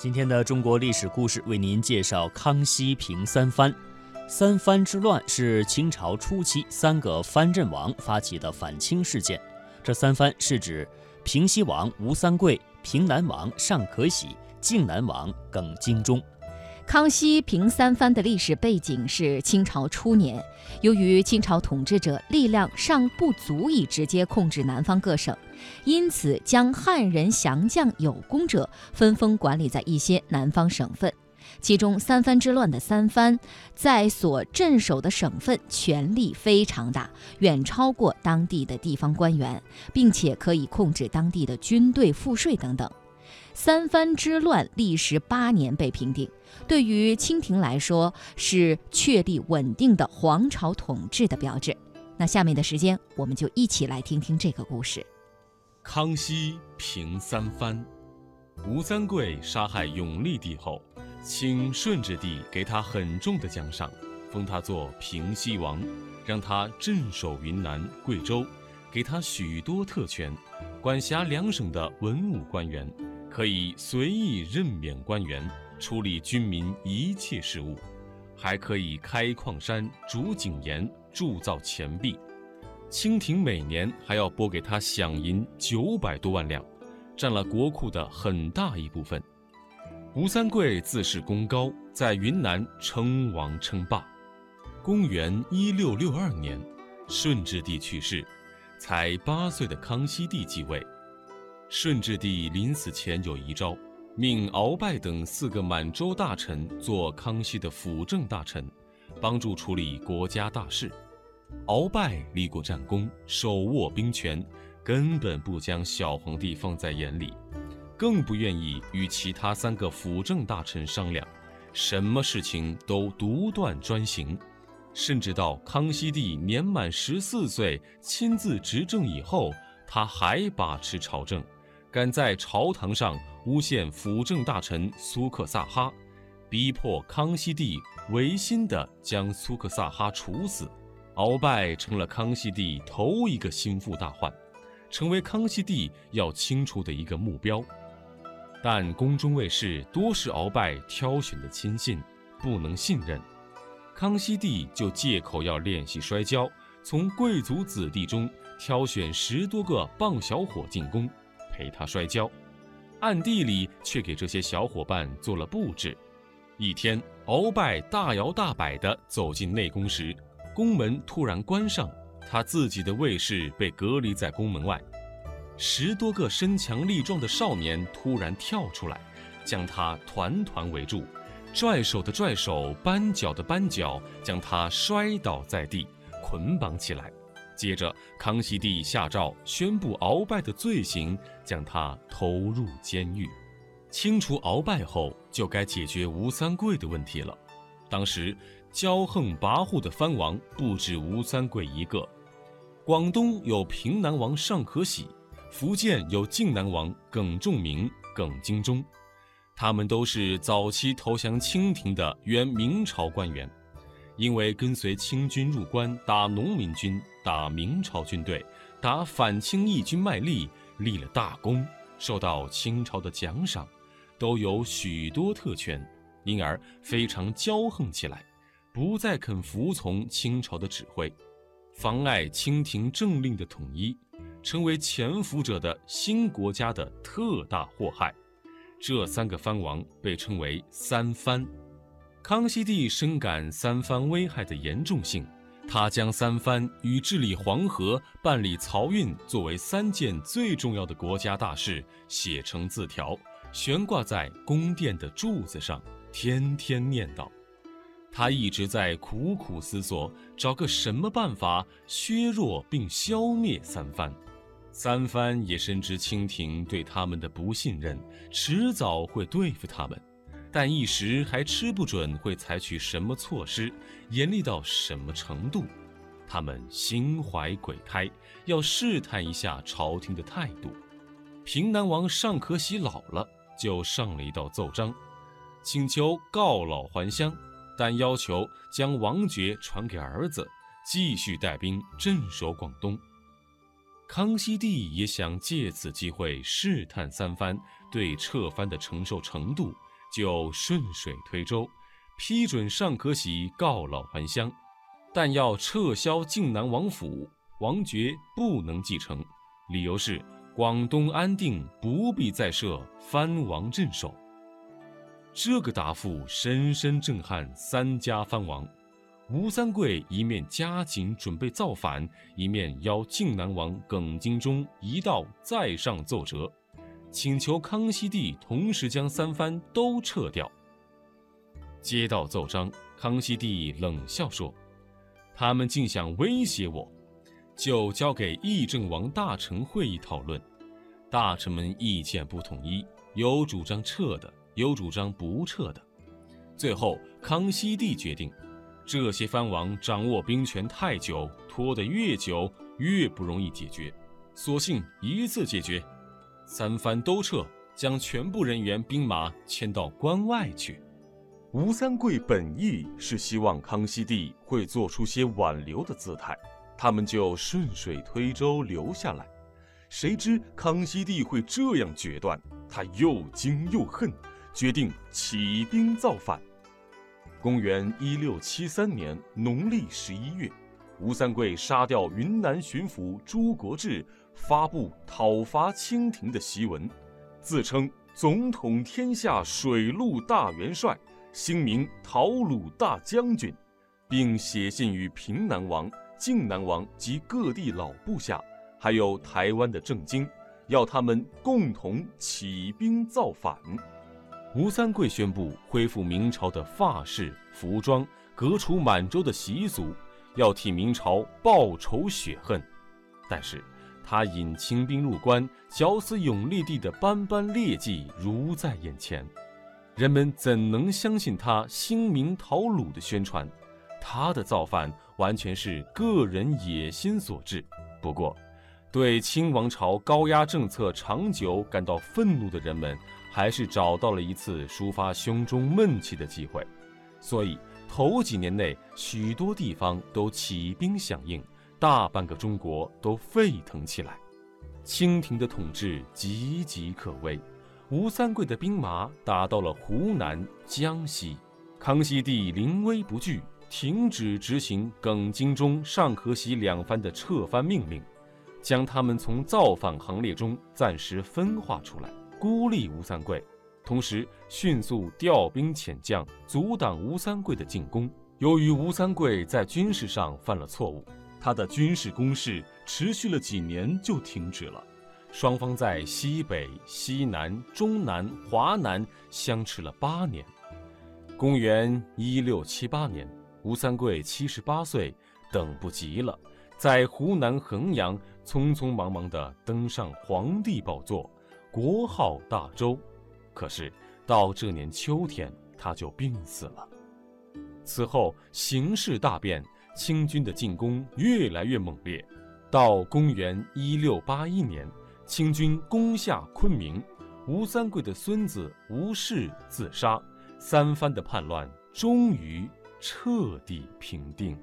今天的中国历史故事为您介绍康熙平三藩。三藩之乱是清朝初期三个藩镇王发起的反清事件。这三藩是指平西王吴三桂、平南王尚可喜、靖南王耿精忠。康熙平三藩的历史背景是清朝初年，由于清朝统治者力量尚不足以直接控制南方各省，因此将汉人降将有功者分封管理在一些南方省份。其中三藩之乱的三藩在所镇守的省份权力非常大，远超过当地的地方官员，并且可以控制当地的军队、赋税等等。三藩之乱历时八年被平定，对于清廷来说是确立稳定的皇朝统治的标志。那下面的时间，我们就一起来听听这个故事。康熙平三藩，吴三桂杀害永历帝后，清顺治帝给他很重的奖赏，封他做平西王，让他镇守云南、贵州，给他许多特权，管辖两省的文武官员。可以随意任免官员，处理军民一切事务，还可以开矿山、筑井盐、铸造钱币。清廷每年还要拨给他饷银九百多万两，占了国库的很大一部分。吴三桂自恃功高，在云南称王称霸。公元一六六二年，顺治帝去世，才八岁的康熙帝继位。顺治帝临死前有遗诏，命鳌拜等四个满洲大臣做康熙的辅政大臣，帮助处理国家大事。鳌拜立过战功，手握兵权，根本不将小皇帝放在眼里，更不愿意与其他三个辅政大臣商量，什么事情都独断专行。甚至到康熙帝年满十四岁亲自执政以后，他还把持朝政。敢在朝堂上诬陷辅政大臣苏克萨哈，逼迫康熙帝违心地将苏克萨哈处死，鳌拜成了康熙帝头一个心腹大患，成为康熙帝要清除的一个目标。但宫中卫士多是鳌拜挑选的亲信，不能信任，康熙帝就借口要练习摔跤，从贵族子弟中挑选十多个棒小伙进宫。陪他摔跤，暗地里却给这些小伙伴做了布置。一天，鳌拜大摇大摆地走进内宫时，宫门突然关上，他自己的卫士被隔离在宫门外。十多个身强力壮的少年突然跳出来，将他团团围住，拽手的拽手，扳脚的扳脚，将他摔倒在地，捆绑起来。接着，康熙帝下诏宣布鳌拜的罪行，将他投入监狱。清除鳌拜后，就该解决吴三桂的问题了。当时骄横跋扈的藩王不止吴三桂一个，广东有平南王尚可喜，福建有靖南王耿仲明、耿精忠，他们都是早期投降清廷的原明朝官员。因为跟随清军入关打农民军、打明朝军队、打反清义军卖力，立了大功，受到清朝的奖赏，都有许多特权，因而非常骄横起来，不再肯服从清朝的指挥，妨碍清廷政令的统一，成为潜伏者的新国家的特大祸害。这三个藩王被称为三藩。康熙帝深感三藩危害的严重性，他将三藩与治理黄河、办理漕运作为三件最重要的国家大事写成字条，悬挂在宫殿的柱子上，天天念叨。他一直在苦苦思索，找个什么办法削弱并消灭三藩。三藩也深知清廷对他们的不信任，迟早会对付他们。但一时还吃不准会采取什么措施，严厉到什么程度，他们心怀鬼胎，要试探一下朝廷的态度。平南王尚可喜老了，就上了一道奏章，请求告老还乡，但要求将王爵传给儿子，继续带兵镇守广东。康熙帝也想借此机会试探三藩对撤藩的承受程度，就顺水推舟，批准尚可喜告老还乡，但要撤销靖南王府，王爵不能继承，理由是广东安定，不必再设藩王镇守。这个答复深深震撼三家藩王。吴三桂一面加紧准备造反，一面邀靖南王耿精忠一道再上奏折，请求康熙帝同时将三藩都撤掉。接到奏章，康熙帝冷笑说：“他们竟想威胁我，就交给议政王大臣会议讨论。大臣们意见不统一，有主张撤的，有主张不撤的。最后，康熙帝决定。”这些藩王掌握兵权太久，拖得越久越不容易解决，索性一次解决，三番都撤，将全部人员兵马迁到关外去。吴三桂本意是希望康熙帝会做出些挽留的姿态，他们就顺水推舟留下来。谁知康熙帝会这样决断，他又惊又恨，决定起兵造反。公元一六七三年农历十一月，吴三桂杀掉云南巡抚朱国治，发布讨伐清廷的檄文，自称总统天下水陆大元帅，兴名讨虏大将军，并写信于平南王、靖南王及各地老部下，还有台湾的郑经，要他们共同起兵造反。吴三桂宣布恢复明朝的发饰、服装，革除满洲的习俗，要替明朝报仇雪恨。但是，他引清兵入关，绞死永历帝的斑斑劣迹如在眼前，人们怎能相信他兴明讨虏的宣传？他的造反完全是个人野心所致。不过，对清王朝高压政策长久感到愤怒的人们。还是找到了一次抒发胸中闷气的机会，所以头几年内许多地方都起兵响应，大半个中国都沸腾起来。清廷的统治岌岌可危，吴三桂的兵马打到了湖南、江西，康熙帝临危不惧，停止执行耿精忠、尚可喜两藩的撤藩命令，将他们从造反行列中暂时分化出来。孤立吴三桂，同时迅速调兵遣将，阻挡吴三桂的进攻。由于吴三桂在军事上犯了错误，他的军事攻势持续了几年就停止了。双方在西北、西南、中南、华南相持了八年。公元一六七八年，吴三桂七十八岁，等不及了，在湖南衡阳匆匆忙忙地登上皇帝宝座。国号大周，可是到这年秋天他就病死了。此后形势大变，清军的进攻越来越猛烈。到公元一六八一年，清军攻下昆明，吴三桂的孙子吴氏自杀，三藩的叛乱终于彻底平定。